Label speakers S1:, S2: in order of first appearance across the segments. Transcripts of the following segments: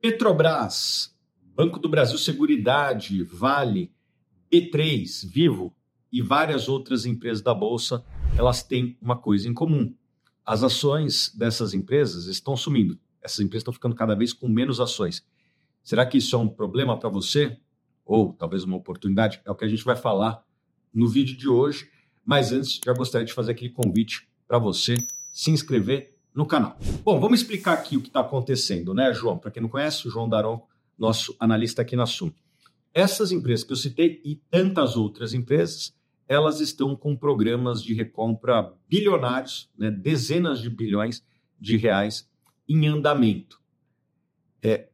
S1: Petrobras, Banco do Brasil Seguridade, Vale, B3, Vivo e várias outras empresas da Bolsa, elas têm uma coisa em comum. As ações dessas empresas estão sumindo. Essas empresas estão ficando cada vez com menos ações. Será que isso é um problema para você? Ou talvez uma oportunidade? É o que a gente vai falar no vídeo de hoje. Mas antes, já gostaria de fazer aquele convite para você se inscrever no canal. Bom, vamos explicar aqui o que está acontecendo, né, João? Para quem não conhece, o João Daron, nosso analista aqui na Sum. Essas empresas que eu citei e tantas outras empresas, elas estão com programas de recompra bilionários, né, dezenas de bilhões de reais em andamento. É,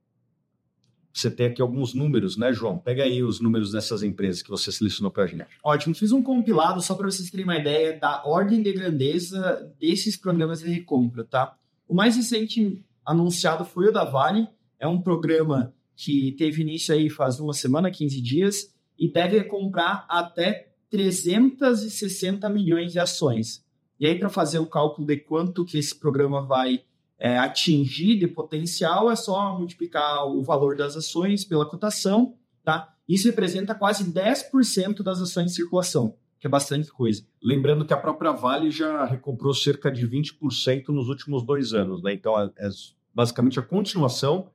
S1: você tem aqui alguns números, né, João? Pega aí os números dessas empresas que você selecionou para a gente.
S2: Ótimo. Fiz um compilado só para vocês terem uma ideia da ordem de grandeza desses programas de recompra, tá? O mais recente anunciado foi o da Vale. É um programa que teve início aí faz uma semana, 15 dias, e deve comprar até 360 milhões de ações. E aí, para fazer o cálculo de quanto que esse programa vai é, atingir de potencial, é só multiplicar o valor das ações pela cotação, tá? Isso representa quase 10% das ações em circulação, que é bastante coisa.
S1: Lembrando que a própria Vale já recomprou cerca de 20% nos últimos dois anos, né? Então, é, é basicamente a continuação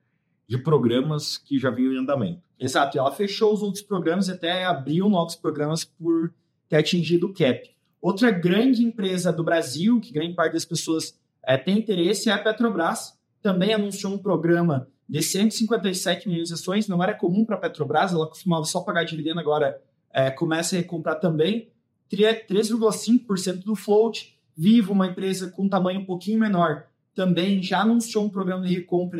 S1: de programas que já vinham em andamento.
S2: Exato, e ela fechou os outros programas e até abriu novos programas por ter atingido o cap. Outra grande empresa do Brasil, que grande parte das pessoas é, tem interesse é a Petrobras. Também anunciou um programa de 157 milhões de ações. Não era comum para a Petrobras, ela costumava só pagar dividendo, agora é, começa a recomprar também. 3,5% do float. Vivo, uma empresa com tamanho um pouquinho menor, também já anunciou um programa de recompra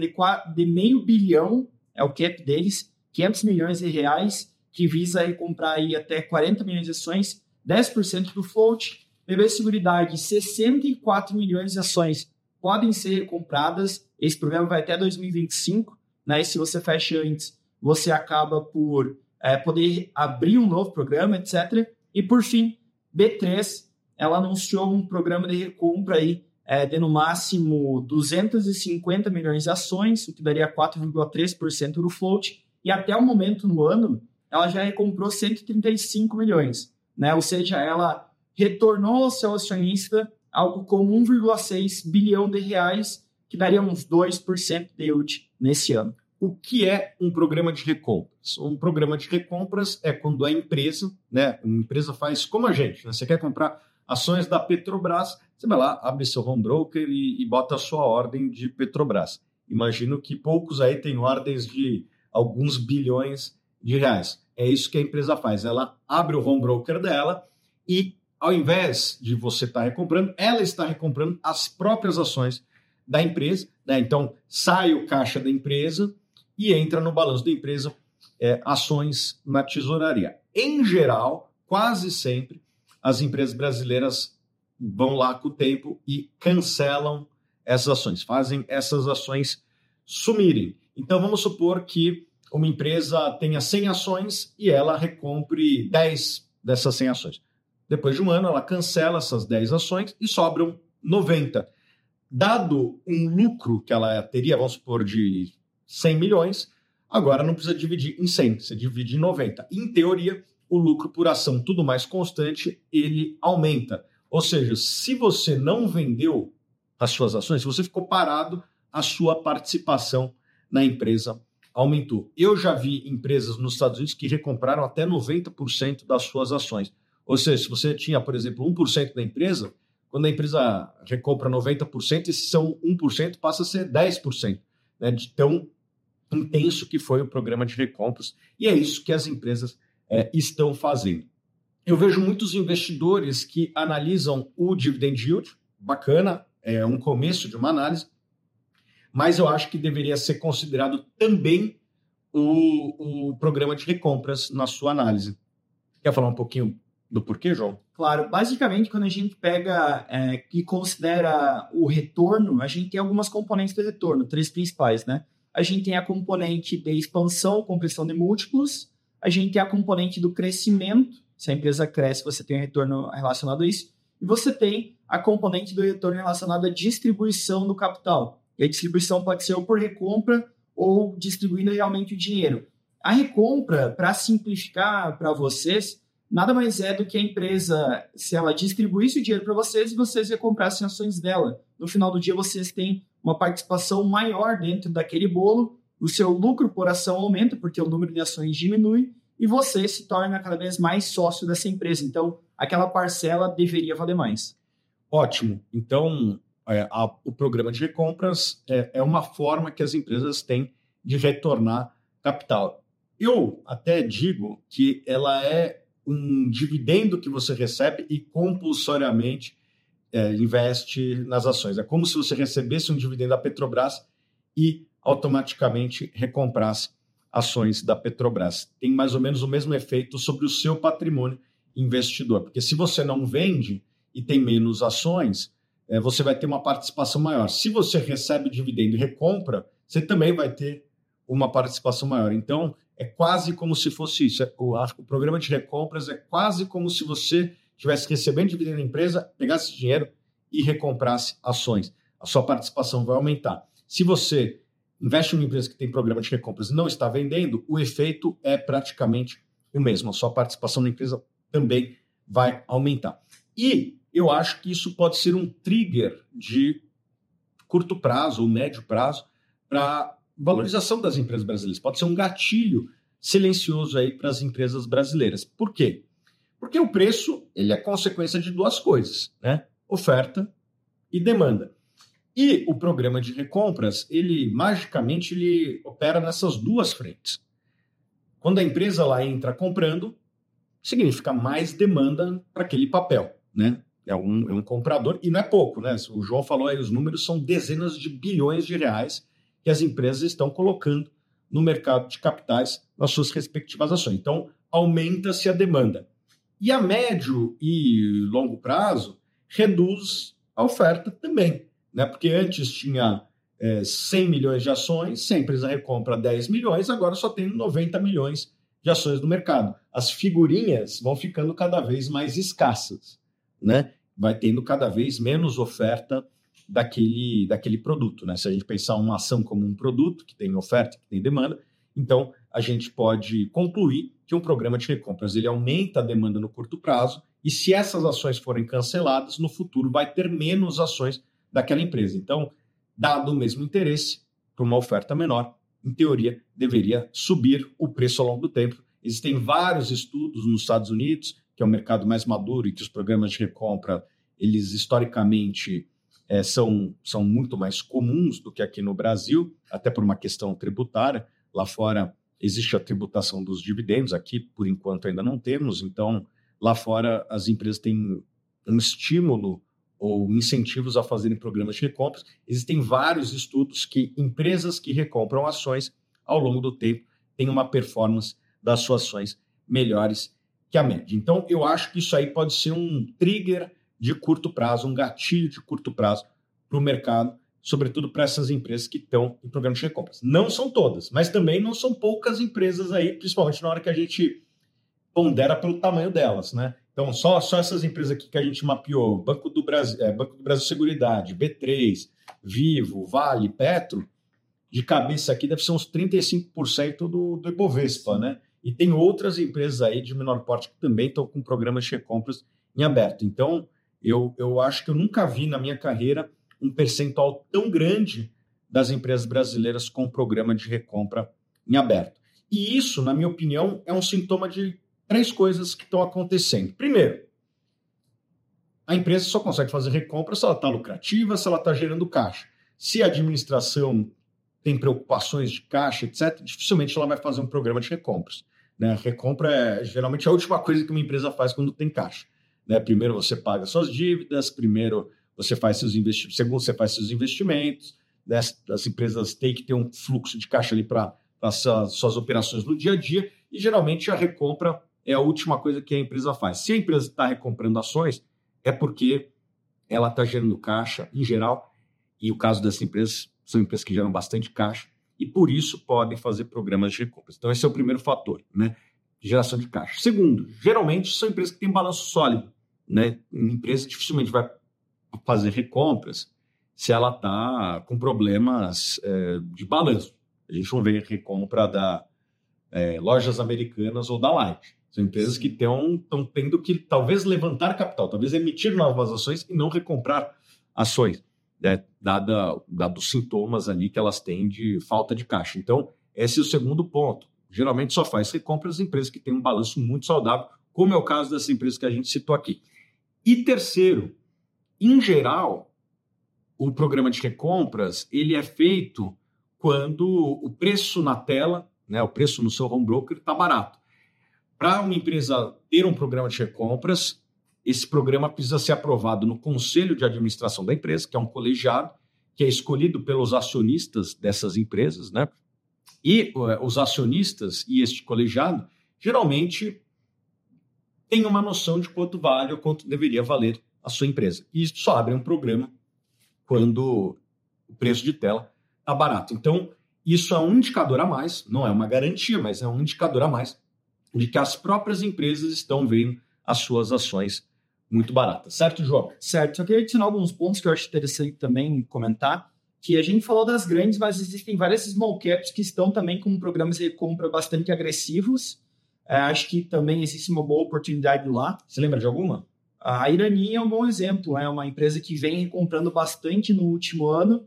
S2: de, meio bilhão, é o cap deles, 500 milhões de reais, que visa recomprar aí até 40 milhões de ações, 10% do float. BB Seguridade, 64 milhões de ações podem ser compradas. Esse programa vai até 2025. Né? E se você fecha antes, você acaba por é, poder abrir um novo programa, etc. E por fim, B3, ela anunciou um programa de recompra aí, é, de no máximo 250 milhões de ações, o que daria 4,3% do float. E até o momento no ano, ela já recomprou 135 milhões. Né? Ou seja, ela retornou ao seu acionista algo como 1,6 bilhão de reais, que daria uns 2% de yield nesse ano.
S1: O que é um programa de recompras? Um programa de recompras é quando a empresa, né, uma empresa faz como a gente, né, você quer comprar ações da Petrobras, você vai lá, abre seu home broker e, e bota a sua ordem de Petrobras. Imagino que poucos aí têm ordens de alguns bilhões de reais. É isso que a empresa faz. Ela abre o home broker dela e ao invés de você estar tá recomprando, ela está recomprando as próprias ações da empresa. Né? Então, sai o caixa da empresa e entra no balanço da empresa é, ações na tesouraria. Em geral, quase sempre, as empresas brasileiras vão lá com o tempo e cancelam essas ações, fazem essas ações sumirem. Então, vamos supor que uma empresa tenha 100 ações e ela recompre 10 dessas 100 ações. Depois de um ano, ela cancela essas 10 ações e sobram 90. Dado um lucro que ela teria, vamos supor, de 100 milhões, agora não precisa dividir em 100, você divide em 90. Em teoria, o lucro por ação, tudo mais constante, ele aumenta. Ou seja, se você não vendeu as suas ações, se você ficou parado, a sua participação na empresa aumentou. Eu já vi empresas nos Estados Unidos que recompraram até 90% das suas ações. Ou seja, se você tinha, por exemplo, 1% da empresa, quando a empresa recompra 90%, esse são 1% passa a ser 10%, né, de tão intenso que foi o programa de recompras. E é isso que as empresas é, estão fazendo. Eu vejo muitos investidores que analisam o dividend yield, bacana, é um começo de uma análise, mas eu acho que deveria ser considerado também o, o programa de recompras na sua análise. Quer falar um pouquinho do porquê, João?
S2: Claro, basicamente, quando a gente pega é, e considera o retorno, a gente tem algumas componentes do retorno, três principais, né? A gente tem a componente de expansão, compressão de múltiplos, a gente tem a componente do crescimento, se a empresa cresce, você tem um retorno relacionado a isso, e você tem a componente do retorno relacionado à distribuição do capital. E a distribuição pode ser ou por recompra ou distribuindo realmente o dinheiro. A recompra, para simplificar para vocês, nada mais é do que a empresa, se ela distribuísse o dinheiro para vocês vocês recomprassem ações dela. No final do dia, vocês têm uma participação maior dentro daquele bolo, o seu lucro por ação aumenta, porque o número de ações diminui, e você se torna cada vez mais sócio dessa empresa. Então, aquela parcela deveria valer mais.
S1: Ótimo. Então, é, a, o programa de recompras é, é uma forma que as empresas têm de retornar capital. Eu até digo que ela é um dividendo que você recebe e compulsoriamente é, investe nas ações. É como se você recebesse um dividendo da Petrobras e automaticamente recomprasse ações da Petrobras. Tem mais ou menos o mesmo efeito sobre o seu patrimônio investidor, porque se você não vende e tem menos ações, é, você vai ter uma participação maior. Se você recebe dividendo e recompra, você também vai ter uma participação maior. Então, é quase como se fosse isso. É, o, o programa de recompras é quase como se você estivesse recebendo dividendo da empresa, pegasse dinheiro e recomprasse ações. A sua participação vai aumentar. Se você investe em uma empresa que tem programa de recompras e não está vendendo, o efeito é praticamente o mesmo. A sua participação na empresa também vai aumentar. E eu acho que isso pode ser um trigger de curto prazo ou médio prazo para valorização das empresas brasileiras. Pode ser um gatilho silencioso aí para as empresas brasileiras. Por quê? Porque o preço ele é consequência de duas coisas, né? Oferta e demanda. E o programa de recompras, ele magicamente ele opera nessas duas frentes. Quando a empresa lá entra comprando, significa mais demanda para aquele papel, né? É um, é um comprador, e não é pouco, né? O João falou aí, os números são dezenas de bilhões de reais que as empresas estão colocando no mercado de capitais nas suas respectivas ações. Então, aumenta-se a demanda. E a médio e longo prazo, reduz a oferta também né? Porque antes tinha é, 100 milhões de ações, se a empresa recompra 10 milhões, agora só tem 90 milhões de ações no mercado. As figurinhas vão ficando cada vez mais escassas, né? Vai tendo cada vez menos oferta daquele, daquele produto, né? Se a gente pensar uma ação como um produto que tem oferta, que tem demanda, então a gente pode concluir que um programa de recompras ele aumenta a demanda no curto prazo e se essas ações forem canceladas, no futuro vai ter menos ações daquela empresa. Então, dado o mesmo interesse, para uma oferta menor, em teoria, deveria subir o preço ao longo do tempo. Existem vários estudos nos Estados Unidos, que é o mercado mais maduro e que os programas de recompra, eles historicamente é, são, são muito mais comuns do que aqui no Brasil, até por uma questão tributária. Lá fora existe a tributação dos dividendos, aqui por enquanto ainda não temos, então lá fora as empresas têm um estímulo ou incentivos a fazerem programas de recompras. Existem vários estudos que empresas que recompram ações ao longo do tempo têm uma performance das suas ações melhores que a média. Então, eu acho que isso aí pode ser um trigger de curto prazo, um gatilho de curto prazo para o mercado, sobretudo para essas empresas que estão em programas de recompras. Não são todas, mas também não são poucas empresas aí, principalmente na hora que a gente pondera pelo tamanho delas, né? Então, só, só essas empresas aqui que a gente mapeou, Banco do Brasil, é, Banco do Brasil Seguridade, B3, Vivo, Vale, Petro, de cabeça aqui deve ser uns 35% do, do Ibovespa, né? E tem outras empresas aí de menor porte que também estão com programas de recompras em aberto. Então, eu, eu acho que eu nunca vi na minha carreira um percentual tão grande das empresas brasileiras com programa de recompra em aberto. E isso, na minha opinião, é um sintoma de três coisas que estão acontecendo. Primeiro, a empresa só consegue fazer recompra se ela está lucrativa, se ela está gerando caixa. Se a administração tem preocupações de caixa, etc., dificilmente ela vai fazer um programa de recompras. Né? Recompra é geralmente a última coisa que uma empresa faz quando tem caixa. Né? Primeiro você paga suas dívidas, primeiro você faz seus investimentos, segundo você faz seus investimentos. Né? As empresas têm que ter um fluxo de caixa ali para suas, operações no dia a dia, e geralmente a recompra é a última coisa que a empresa faz. Se a empresa está recomprando ações, é porque ela está gerando caixa em geral, e o caso dessas empresas são empresas que geram bastante caixa, e por isso podem fazer programas de recompras. Então, esse é o primeiro fator, né? Geração de caixa. Segundo, geralmente são empresas que têm balanço sólido, né? Uma empresa dificilmente vai fazer recompras se ela está com problemas é, de balanço. A gente não vê recompra da é, lojas americanas ou da Light. São empresas que estão tendo que talvez levantar capital, talvez emitir novas ações e não recomprar ações, né, dada, dado os sintomas ali que elas têm de falta de caixa. Então, esse é o segundo ponto. Geralmente só faz recompra as empresas que têm um balanço muito saudável, como é o caso dessas empresas que a gente citou aqui. E terceiro, em geral, o programa de recompras ele é feito quando o preço na tela, né, o preço no seu home broker está barato. Para uma empresa ter um programa de recompras, esse programa precisa ser aprovado no conselho de administração da empresa, que é um colegiado, que é escolhido pelos acionistas dessas empresas, né? E uh, os acionistas e este colegiado geralmente têm uma noção de quanto vale ou quanto deveria valer a sua empresa. E isso só abre um programa quando o preço de tela está barato. Então, isso é um indicador a mais, não é uma garantia, mas é um indicador a mais de que as próprias empresas estão vendo as suas ações muito baratas. Certo, João?
S2: Certo. Só queria adicionar alguns pontos que eu acho interessante também comentar, que a gente falou das grandes, mas existem várias small caps que estão também com programas de compra bastante agressivos. É, acho que também existe uma boa oportunidade lá.
S1: Você lembra de alguma?
S2: A Irani é um bom exemplo, é uma empresa que vem comprando bastante no último ano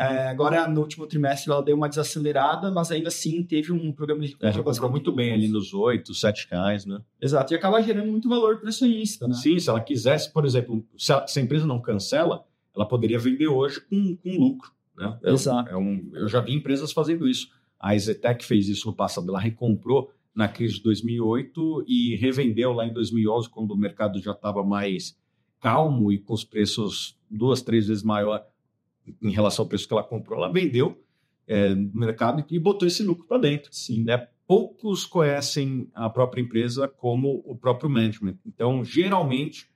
S2: é, agora, no último trimestre, ela deu uma desacelerada, mas ainda assim teve um programa de
S1: é, comprou muito bem ali nos 8, 7 reais, né?
S2: Exato, e acaba gerando muito valor para o acionista, né?
S1: Sim, se ela quisesse, por exemplo, se a, se a, empresa não cancela, ela poderia vender hoje com, com lucro, né? É,
S2: Exato.
S1: É um, eu já vi empresas fazendo isso. A Ezetec fez isso no passado, ela recomprou na crise de 2008 e revendeu lá em 2011, quando o mercado já estava mais calmo e com os preços duas, três vezes maior em relação ao preço que ela comprou, ela vendeu é, no mercado e botou esse lucro para dentro. Sim, né? Poucos conhecem a própria empresa como o próprio management. Então, geralmente,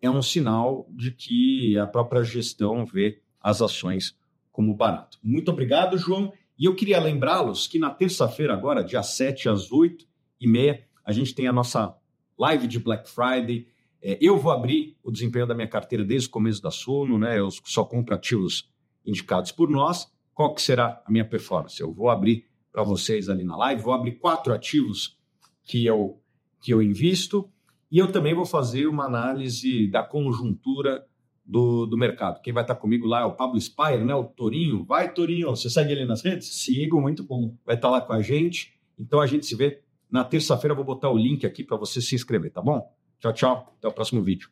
S1: é um sinal de que a própria gestão vê as ações como barato. Muito obrigado, João. E eu queria lembrá-los que na terça-feira, agora, dia 7 às 8 e meia, a gente tem a nossa live de Black Friday. É, eu vou abrir o desempenho da minha carteira desde o começo da Suno, né? Eu só compro ativos indicados por nós. Qual que será a minha performance? Eu vou abrir para vocês ali na live, vou abrir quatro ativos que eu, que eu invisto e eu também vou fazer uma análise da conjuntura do, do mercado. Quem vai estar comigo lá é o Pablo Spire, né? O Torinho. Vai, Torinho, você segue ele nas redes?
S2: Sigo, muito bom.
S1: Vai estar lá com a gente. Então a gente se vê na terça-feira. Vou botar o link aqui para você se inscrever, tá bom? Tchau, tchau. Até o próximo vídeo.